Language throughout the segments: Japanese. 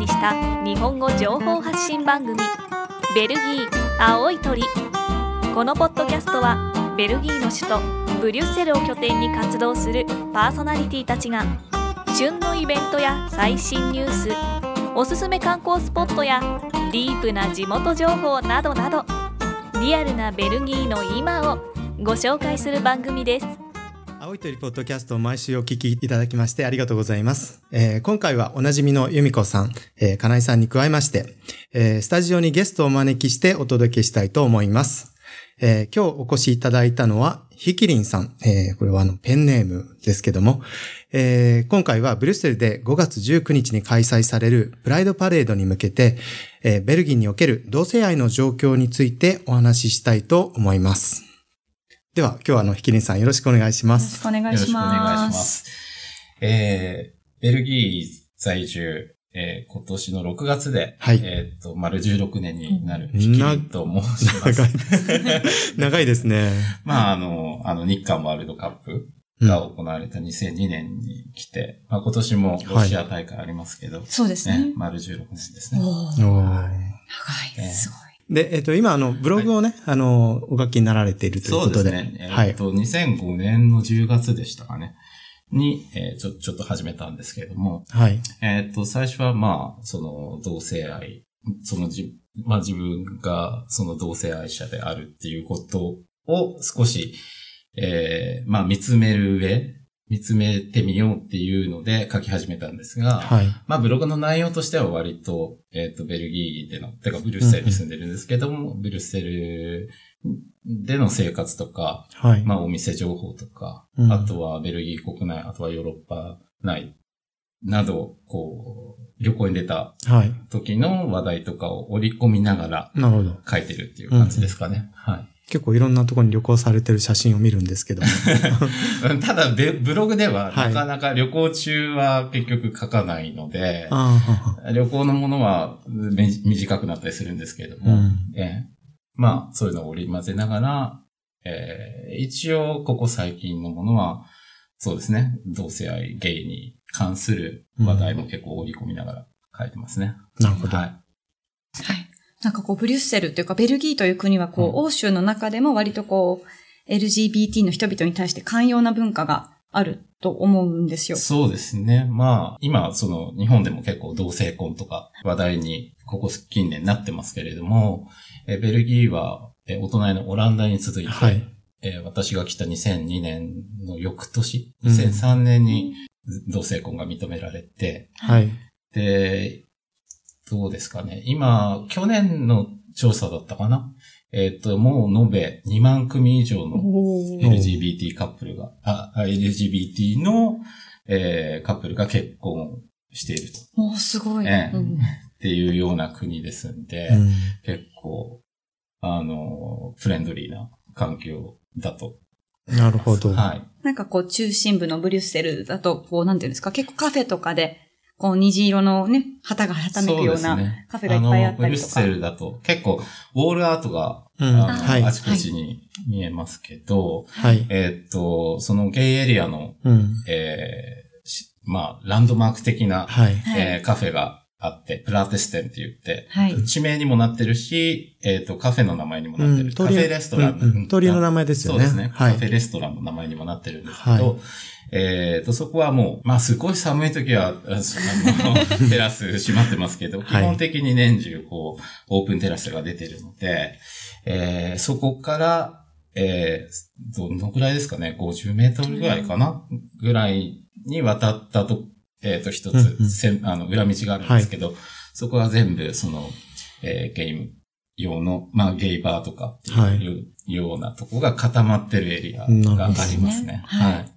にした日本語情報発信番組「ベルギー青い鳥」このポッドキャストはベルギーの首都ブリュッセルを拠点に活動するパーソナリティたちが旬のイベントや最新ニュースおすすめ観光スポットやディープな地元情報などなどリアルなベルギーの今をご紹介する番組です。青い鳥ポッドキャストを毎週お聞きいただきましてありがとうございます。えー今回はおなじみの由美子さん、えー、金井さんに加えまして、えースタジオにゲストをお招きしてお届けしたいと思います。えー今日お越しいただいたのは、ひきりんさん。えーこれはあのペンネームですけども、えー今回はブリュッセルで5月19日に開催されるプライドパレードに向けて、えベルギーにおける同性愛の状況についてお話ししたいと思います。では、今日はあの、ひきりんさんよろしくお願いします。よろしくお願よろしくおいします。願いします。えー、ベルギー在住、えー、今年の6月で、はいえっ、と、丸16年になる、ヒキリンと申します。長いです。長いですね。まあ、あの、あの、日韓ワールドカップが行われた2002年に来て、まあ、今年もロシア大会ありますけど、そうですねね、。丸16年ですね。おーおー長い。えーすごい。で、えっ、と、今、あの、ブログをね、あの、お書きになられているというそうことで。ですね。えっ、はい。と、2005年の10月でしたかね。に、えーちょ、ちょっと始めたんですけれども、はい。えっ、と、最初はまあ、その同性愛、そのじ、まあ自分がその同性愛者であるっていうことを少し、えーまあ見つめる上、見つめてみようっていうので書き始めたんですが、はい。まあブログの内容としては割と、えっ、と、ベルギーでの、てかブリュッセルに住んでるんですけども、ブリュッセルでの生活とか、はい。まあお店情報とか、うんあとはベルギー国内、あとはヨーロッパ内など、こう、旅行に出たはい。時の話題とかを織り込みながらなるほど。書いてるっていう感じですかね。結構いろんなところに旅行されてる写真を見るんですけど。ただベ、ブログでははいなかなか旅行中は結局書かないので、はは旅行のものはめ短くなったりするんですけれども、うんええまあ、そういうのを織り交ぜながら、えー一応、ここ最近のものは、そうですね、同性愛、ゲイに関する話題も結構織り込みながら書いてますね。なるほど。はい。はい。なんかこう、ブリュッセルというか、ベルギーという国はこう、うん欧州の中でも割とこう、LGBT の人々に対して寛容な文化があると思うんですよ。そうですね。まあ、今、その、日本でも結構同性婚とか話題に、ここ近年なってますけれども、えベルギーは、えお隣のオランダに続いて、はい。えー私が来た2002年の翌年、うん2003年に同性婚が認められて、はい。で、どうですかね。今、去年の調査だったかな。えっ、と、もう延べ2万組以上の LGBT カップルが、あ、あ LGBT の、えーカップルが結婚していると。おーすごい。ええうんっていうような国ですんで、うん結構、あの、フレンドリーな環境だと。なるほど。はい。なんかこう、中心部のブリュッセルだと、こう、なんていうんですか、結構カフェとかで、こう、虹色のね、旗がはためくようなカフェがいっぱいあったりとか。の、ブリュッセルだと結構、ウォールアートが、うんあのはいあちこちに見えますけど、はい。えーっと、そのゲイエリアの、うん。えーしまあ、ランドマーク的な、はい。はいえーカフェがあって、プラテステンって言って、はい。地名にもなってるし、えーっと、カフェの名前にもなってる。うんカフェレストラン。うんうん鳥の名前ですよねそうですね。はいカフェレストランの名前にもなってるんですけど、はえーっと、そこはもう、まあ、すごい寒い時は、あ あの、テラス閉まってますけど、基はい本的に年中、こう、オープンテラスが出てるので、えーそこから、えーどのぐらいですかね、50メートルぐらいかな、ぐらいに渡ったと、えっ、と、一うんうんつ、せんあの、裏道があるんですけど、そこは全部、その、えーゲーム用の、まあ、ゲイバーとかっていう、はいようなとこが固まってるエリアがありますね。はいはい。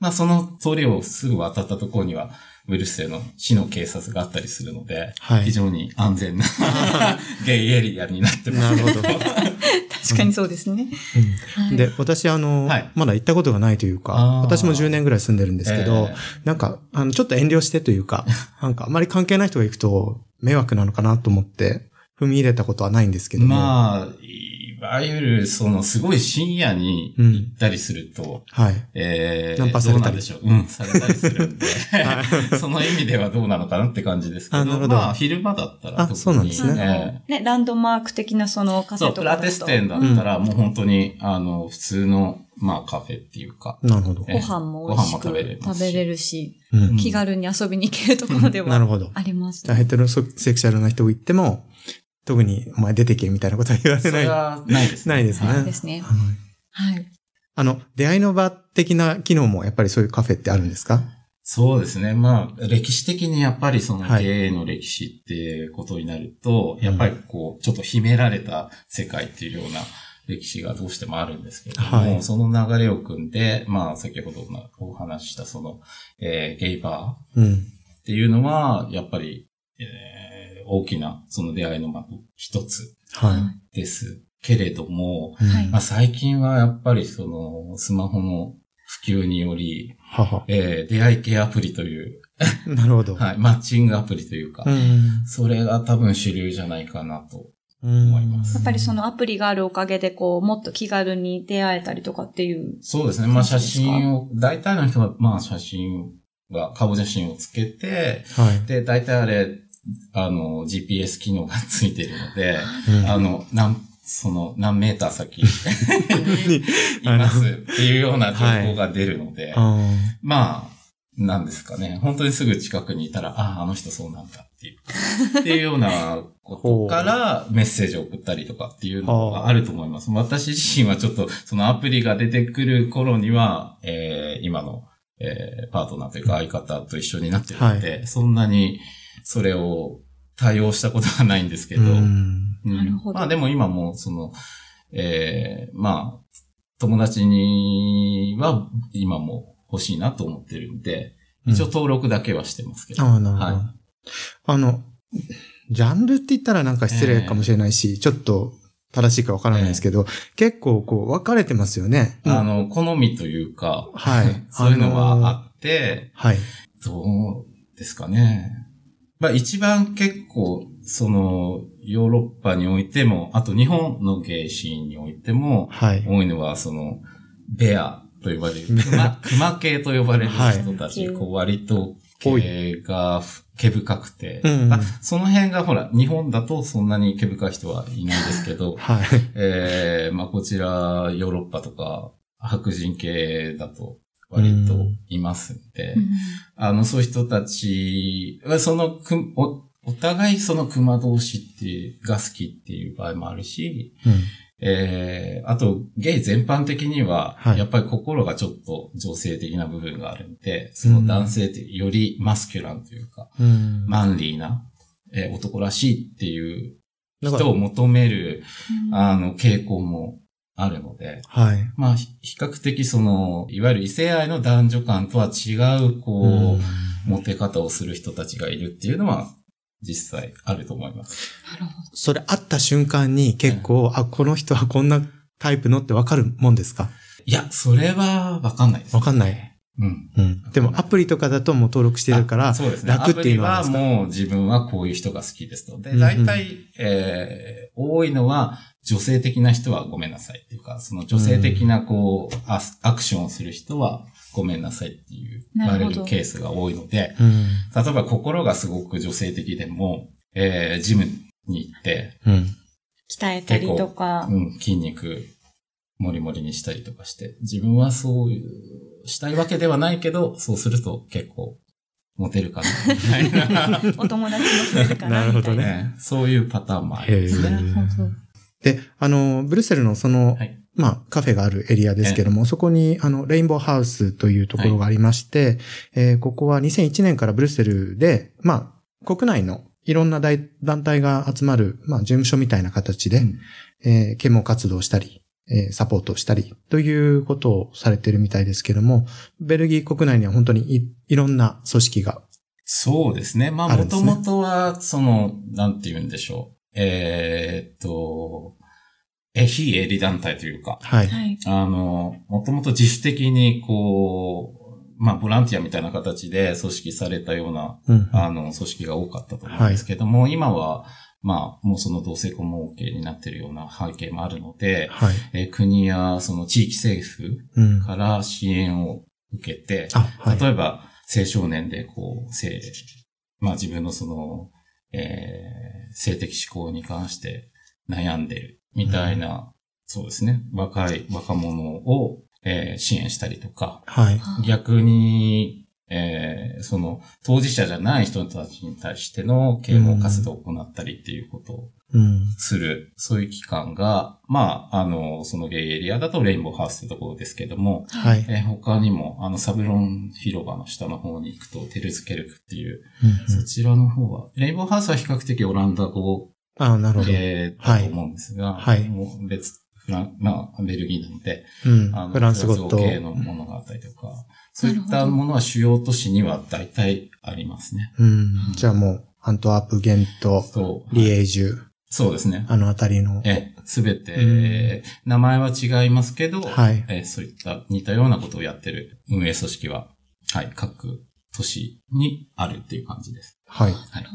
まあ、その通りをすぐ渡ったところには、ブルッセルの市の警察があったりするので、はい非常に安全な ゲイエリアになってます。なるほど。確かにそうですね。うん。で、私、あの、はい。まだ行ったことがないというか私も10年ぐらい住んでるんですけど、えなんか、あの、ちょっと遠慮してというか、なんか、あまり関係ない人が行くと迷惑なのかなと思って、踏み入れたことはないんですけども。まあ、いわゆる、その、すごい深夜に行ったりすると、はい。えー、ナンパされたりどうなんでしょう。うん、されたりするんで、その意味ではどうなのかなって感じですけど、あなるほど。まあ、昼間だったらあ特に。そうなんですね。ええ。ね、ランドマーク的なそのカフそう、ェとかだと。プラテス店だったら、もう本当に、あの、普通の、まあ、カフェっていうか、なるほど。えご飯も美味しくご飯も食べれ食べれるし、うん。気軽に遊びに行けるところではなるほど。ありますじゃあヘテロセクシャルな人が行っても、特にお前出てけみたいなことは言われない。それはないですね。ないですねはいですね。はいはい。あの、出会いの場的な機能もやっぱりそういうカフェってあるんですか？そうですね。まあ、歴史的にやっぱりそのはいゲイの歴史っていうことになると、やっぱりこう、ちょっと秘められた世界っていうような歴史がどうしてもあるんですけれども、はいその流れを組んで、まあ、先ほどお話ししたその、えーゲイバーうん。っていうのは、やっぱり、えー大きなその出会いの場の一つはですけれども、はいまあ、最近はやっぱりそのスマホの普及により、はは。えー出会い系アプリという、なるほど。はい、マッチングアプリというか、うん。それが多分主流じゃないかなと。思思いますやっぱりそのアプリがあるおかげで、こう、もっと気軽に出会えたりとかっていう。そうですね。まあ写真を、大体の人はまあ写真が、顔写真をつけて、はい。で、大体あれ、あの、GPS 機能がついてるので、うんあの、何、その、何メーター先？にいますっていうような情報が出るので、あまあ、なんですかね。本当にすぐ近くにいたら、ああ、あの人そうなんだっていう。っていうようなことからメッセージを送ったりとかっていうのがあると思います。私自身はちょっとそのアプリが出てくる頃には、えー今の、えーパートナーというか相方と一緒になってるので、そんなにそれを対応したことはないんですけーど、うんほどまあでも今もその、えーまあ、友達には今も欲しいなと思ってるんで、一応登録だけはしてますけど。ああ、なるほど。はあの、ジャンルって言ったらなんか失礼かもしれないし、ちょっと正しいかわからないですけど、結構こう分かれてますよね。あの、好みというか、はい そういうのはあって、はい。どうですかね。まあ一番結構、その、ヨーロッパにおいても、あと日本のゲイシーンにおいても、はい。多いのは、その、ベアと呼ばれる、熊、熊系と呼ばれる人たち、はいこう割と毛が毛深くて、うんまあその辺がほら、日本だとそんなに毛深い人はいないですけど、はい。えー、まあこちら、ヨーロッパとか、白人系だと割といますんで、うん。あの、そういう人たちは、そのく、お、お互いその熊同士っていう、が好きっていう場合もあるし、うん。えー、あと、ゲイ全般的には、はい。やっぱり心がちょっと女性的な部分があるんで、その男性ってよりマスキュランというか、うん。マンリーな、えー男らしいっていう人を求める、あの、傾向もあるので、はい。まあ、ひ比較的その、いわゆる異性愛の男女間とは違う、こう、モテ方をする人たちがいるっていうのは、実際あると思います。なるほど。それ会った瞬間に結構、あ、この人はこんなタイプのってわかるもんですか？いや、それはわかんないです、わかんない。うん。うん。でもアプリとかだともう登録してるから、そうですね。楽っていうのはアプリはもう自分はこういう人が好きですと。で、うんうん大体、えー、多いのは女性的な人はごめんなさいっていうか、その女性的なこう、アスアクションをする人はごめんなさいっていう言われなるケースが多いので、うん。例えば心がすごく女性的でも、えー、ジムに行って、うん。鍛えたりとか。うん、筋肉、もりもりにしたりとかして、自分はそういう、したいわけではないけど、そうすると結構、モテるかな、みたいな。お友達も増えるかな なるほどねそういうパターンもありますへね。で、あの、ブルッセルのその、はい。まあ、カフェがあるエリアですけども、そこに、あの、レインボーハウスというところがありまして、えーここは2001年からブルッセルで、まあ、国内のいろんな大団体が集まる、まあ、事務所みたいな形で、うんえー啓蒙活動したり、えーサポートをしたり、ということをされてるみたいですけども、ベルギー国内には本当にいいろんな組織が、そうですね。まあ、もともとは、その、なんて言うんでしょう。えーっと、え、非営利団体というか、はい。はい。あの、もともと自主的に、こう、まあ、ボランティアみたいな形で組織されたような、うんあの、組織が多かったと思うんですけども、今は、まあ、もうその同性婚も OK になってるような背景もあるので、はい。えー国やその地域政府うん。から支援を受けて、あ、はい。例えば青少年でこう、性、まあ自分のその、えー性的指向に関して悩んでるみたいな、そうですね、若い若者を、えー支援したりとか、はい。逆に、えーその当事者じゃない人たちに対しての啓蒙活動を行ったりっていうことをうん。する、そういう機関が、まあ、あの、そのゲイエリアだとレインボーハウスってところですけども、はい。えー他にも、あの、サブロン広場の下の方に行くと、テルズケルクっていう、うんうんそちらの方は、レインボーハウスは比較的オランダ語あなるほど。系だと思うんですが、はいはい別、フラン、まあ、ベルギーなので、うんあのフランス語と。系のものがあったりとか、そういったものは主要都市には大体ありますね。うん。じゃあもう、アントワープ、ゲント。リエージュ、そうですね。あのあたりの。え、すべて、うん名前は違いますけど、はいえそういった似たようなことをやってる運営組織は、はい、各都市にあるっていう感じです。はい。はい。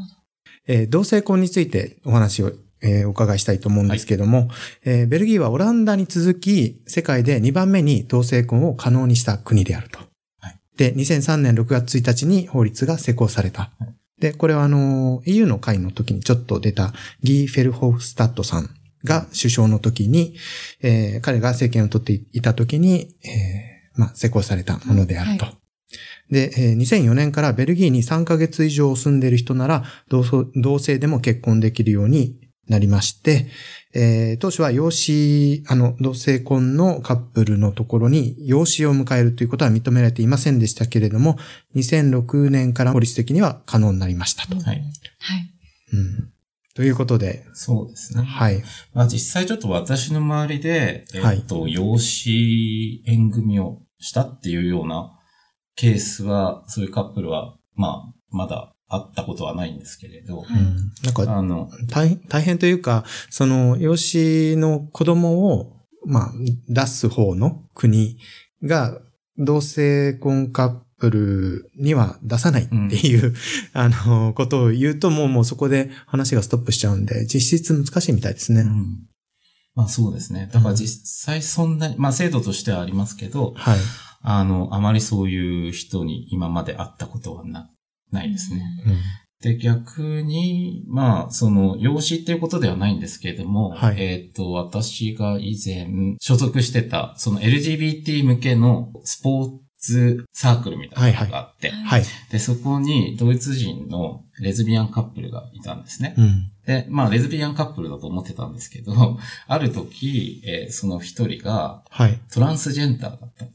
えー同性婚についてお話を、えーお伺いしたいと思うんですけども、えーベルギーはオランダに続き、世界で2番目に同性婚を可能にした国であると。はいで、2003年6月1日に法律が施行された。はいで、これはあの、EU の会の時にちょっと出たギー・フェルホフスタッドさんが首相の時に、えー彼が政権を取っていた時に、えーまあ、施行されたものであると。はで、えー2004年からベルギーに3ヶ月以上住んでいる人なら同窓、同性でも結婚できるようになりまして、えー当初は養子、あの、同性婚のカップルのところに養子を迎えるということは認められていませんでしたけれども、2006年から法律的には可能になりましたと。はい。はい。うん、ということで、そうですね。はい。まあ実際ちょっと私の周りで、えっ、はいと、養子縁組をしたっていうようなケースは、そういうカップルは、まあ、まだあったことはないんですけれど、はいうん、なんかあの、大大変というか、その、養子の子供を、まあ、出す方の国が、同性婚カップルには出さないっていう、あの、ことを言うと、もうもうそこで話がストップしちゃうんで、実質難しいみたいですね。うんまあそうですね。だから実際そんなに、まあ制度としてはありますけど、はい。あの、あまりそういう人に今まで会ったことはな、ないですね。うんで、逆に、まあ、その、養子っていうことではないんですけれども、はいえっ、と、私が以前所属してた、その LGBT 向けのスポーツサークルみたいなのがあって、はいはい。で、そこにドイツ人のレズビアンカップルがいたんですね。うん。で、まあ、レズビアンカップルだと思ってたんですけど、ある時、えーその一人がはい。トランスジェンダーだった。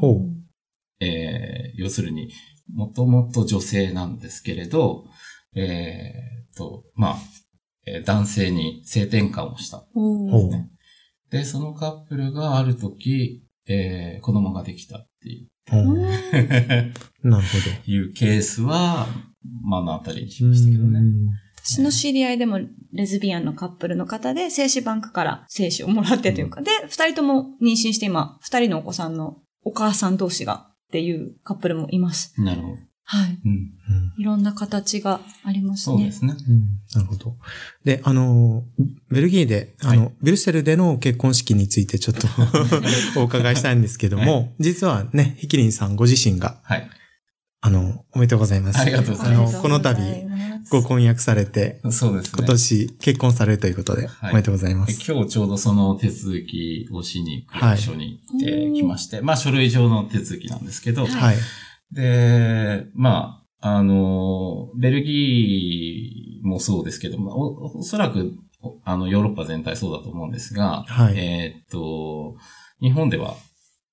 ほうえー要するに、もともと女性なんですけれど、えーっと、まあ、えー男性に性転換をした。おほうーで、そのカップルがある時、えー子供ができたっていう、うん なるほど。いうケースは、目の当たりにしましたけどね。私の知り合いでもレズビアンのカップルの方で精子バンクから精子をもらってというか、で、二人とも妊娠して今、二人のお子さんのお母さん同士がっていうカップルもいます。なるほど。はい。うん。うんいろんな形がありますね。そうですね。うんなるほど。で、あの、ベルギーで、あの、はいブリュッセルでの結婚式についてちょっと お伺いしたいんですけども、は実はね、ヒキリンさんご自身が、はい。あの、おめでとうございます。ありがとうございますあの、この度、ご婚約されて、そうですね。今年結婚されるということで、はいおめでとうございま。です今日ちょうどその手続きをしに区役所に行ってきまして、まあ書類上の手続きなんですけど、はい。で、まあ、あの、ベルギーもそうですけど、まあ、おおそらく、おあの、ヨーロッパ全体そうだと思うんですが、はいえーっと、日本では、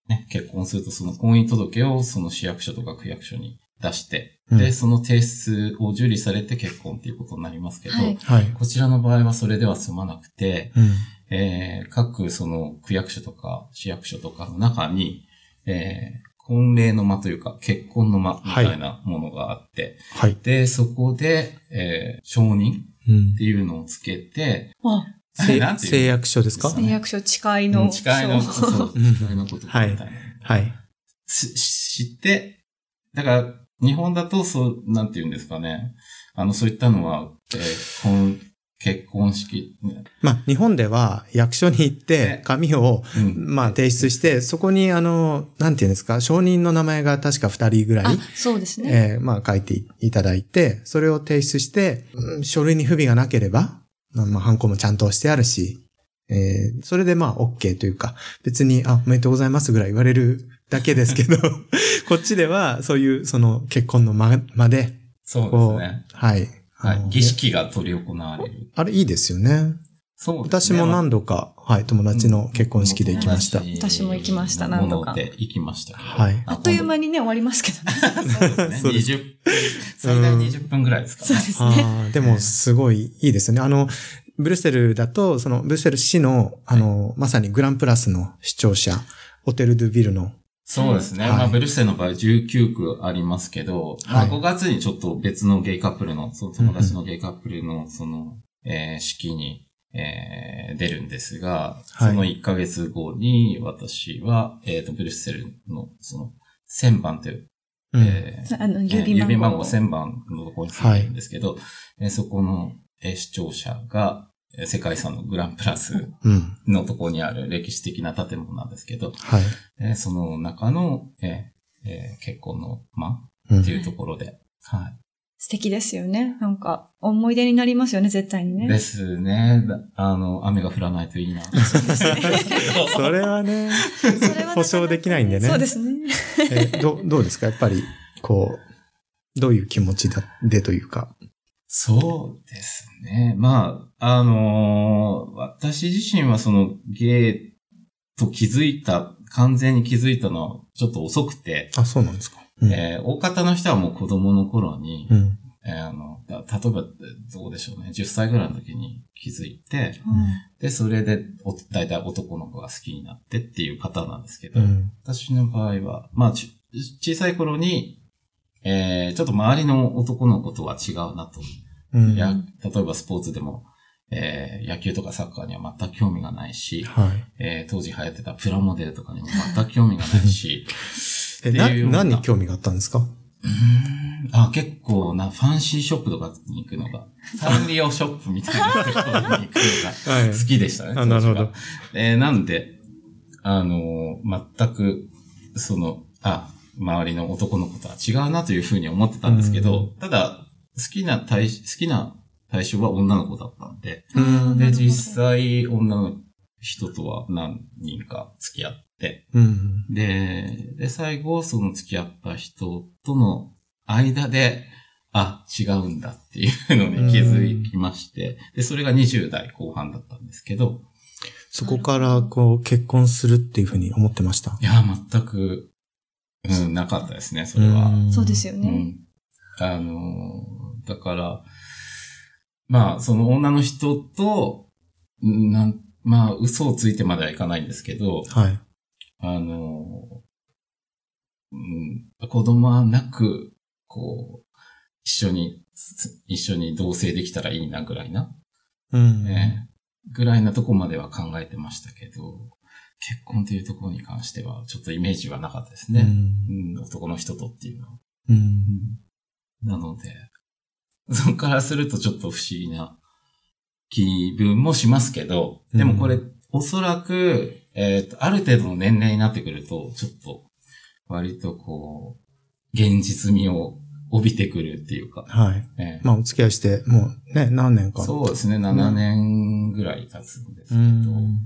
ね、結婚するとその婚姻届をその市役所とか区役所に出して、うんで、その提出を受理されて結婚っていうことになりますけど、はいはい。こちらの場合はそれでは済まなくて、うん。えー各その区役所とか市役所とかの中に、えー婚礼の間というか結婚の間みたいなものがあって、はい。で、そこで、えー承認うんっていうのをつけて、うの誓約書ですか？誓約書誓いの。誓いの、書。そう、うん。誓いのこと。みたい。な。はい。し知って、だから、日本だと、そう、なんて言うんですかね。あの、そういったのは、えー婚結婚式、まあ、日本では役所に行ってね。紙を、うん。まあ、提出して、そこに、あの、なんていうんですか、証人の名前が確か二人ぐらいあ、、そうですね。えーまあ、書いていただいて、それを提出して、うん書類に不備がなければ、まあ、まあ、ハンコもちゃんとしてあるし、えーそれでまあ、OK というか、別に、あ、おめでとうございますぐらい言われるだけですけど、こっちでは、そういう、その、結婚の間まで、そうですね。はい。はい。儀式が取り行われる。あれいいですよね。そうですね。私も何度か、はい、友達の結婚式で行きました。私も行きました何度かで行きました。はいあっという間にね、終わりますけどね。そうですね。そうです20分、最大20分ぐらいですかね。そうですね。ああ、でもすごいいいですよね。あの、ブルッセルだと、そのブルッセル市の、あの、まさにグランプラスの視聴者、ホテルドゥビルの、そうですね。はいまあ、ブルッセルの場合19区ありますけど、まあ、はい5月にちょっと別のゲイカップルの、その友達のゲイカップルの、その、えー式に、えー出るんですが、はいその1ヶ月後に、私は、えっ、と、ブルッセルの、その、1000番という、うんえーあの、えー郵便番号。1000番のところに住んでるんですけど、えーそこの、えー視聴者が、えー世界遺産のグランプラスうん。のところにある歴史的な建物なんですけど、はい。えーその中の、えーえー結婚の間うんっていうところで、は素敵ですよね。なんか、思い出になりますよね、絶対にい。ね。ですね。だあの、雨が降らないといいな。そ れはね、保証できないんでねそうですね。えどどうですか？やっぱり、こう、どういう気持ちだでというか。そうですね。まあ、あのー私自身はそのゲイと気づいた、完全に気づいたのはちょっと遅くて、あ、そうなんですか。うん。えー大方の人はもう子供の頃に、うん。えーあの、た例えばどうでしょうね、10歳ぐらいの時に気づいて、で、それで、お大体男の子が好きになってっていうパターンなんですけど、うん。私の場合は、まあ、ち小さい頃に、えー、ちょっと周りの男の子とは違うなと。うん。や、例えばスポーツでも、えー、野球とかサッカーには全く興味がないし、はい。えー、当時流行ってたプラモデルとかにも全く興味がないし、え、な、何に興味があったんですか？うーん。あ、結構な、ファンシーショップとかに行くのが、サンリオショップみたいなところに行くのが、はい。好きでしたね。あなるほど。えーなんで、あのー全く、その、あ、周りの男の子とは違うなというふうに思ってたんですけど、ただ、好きな対、好きな対象は女の子だったんで、うん。で、実際、女の人とは何人か付き合って、うん。で、で、最後、その付き合った人との間で、あ、違うんだっていうのに気づきまして、で、それが20代後半だったんですけど、そこから、こう、結婚するっていうふうに思ってました？いや、全く、うん、なかったですね、それは。んそうですよね。うん。あのー、だから、まあ、その女の人と、んなん、まあ、嘘をついてまではいかないんですけど、はい。あの、うん、子供はなく、こう、一緒に、つ一緒に同棲できたらいいなぐらいな、うん。ねぐらいなとこまでは考えてましたけど、結婚というところに関しては、ちょっとイメージはなかったですね。うんうん、男の人とっていうのは。うん。なので、そこからするとちょっと不思議な気分もしますけど、でもこれ、おそらく、えっ、と、ある程度の年齢になってくると、ちょっと、割とこう、現実味を帯びてくるっていうか、はい。ええまあ、お付き合いして、もうね、何年か。そうですね、7年ぐらい経つんですけうど、ん。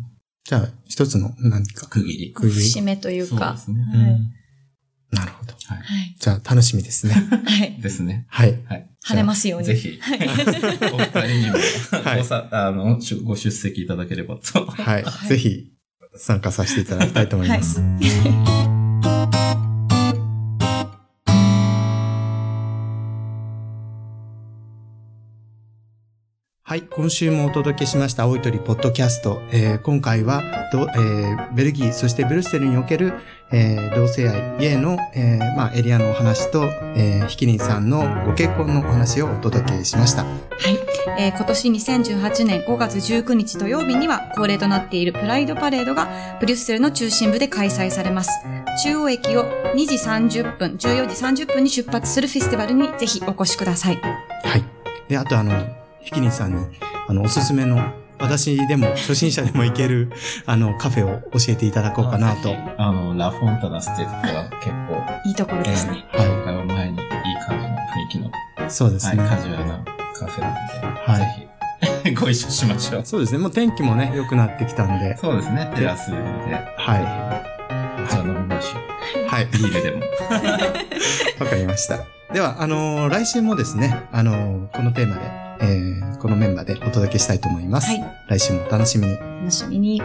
じゃあ、一つの何か。区切り。区切り節目というか。そうですね。はいうんなるほど。はい。はい。じゃあ、楽しみですね。はい。ですね。はい。はい。晴れますように。ぜひ、お二人にも、はいごさ、あの、ご出席いただければと。はい。はいぜひ、参加させていただきたいと思います。はい。今週もお届けしました、青い鳥ポッドキャスト。えー今回はど、えーベルギー、そしてブルッセルにおける、えー同性愛、ゲイの、えーまあ、エリアのお話と、えー、ひきりんさんのご結婚のお話をお届けしました。はい。えー今年2018年5月19日土曜日には恒例となっているプライドパレードがブリュッセルの中心部で開催されます。中央駅を2時30分、14時30分に出発するフェスティバルにぜひお越しください。はい。で、あとあの、ひきりんさんに、あの、おすすめの、私でも、初心者でも行ける、あの、カフェを教えていただこうかなと。あの、ラフォンタナステックは結構、いいところですね。えー紹介を前にいい感じの雰囲気の、はい、そうですね。カジュアルなカフェなので、はいぜひ、ご一緒しましょう。そうですね。もう天気もね、良くなってきたんで。そうですね、テラスで、はい。お茶飲みましょう。はい。ビールでも。わかりました。では、あのー来週もですね、あのーこのテーマで、えーこのメンバーでお届けしたいと思います。はい来週もお楽しみに。楽しみに。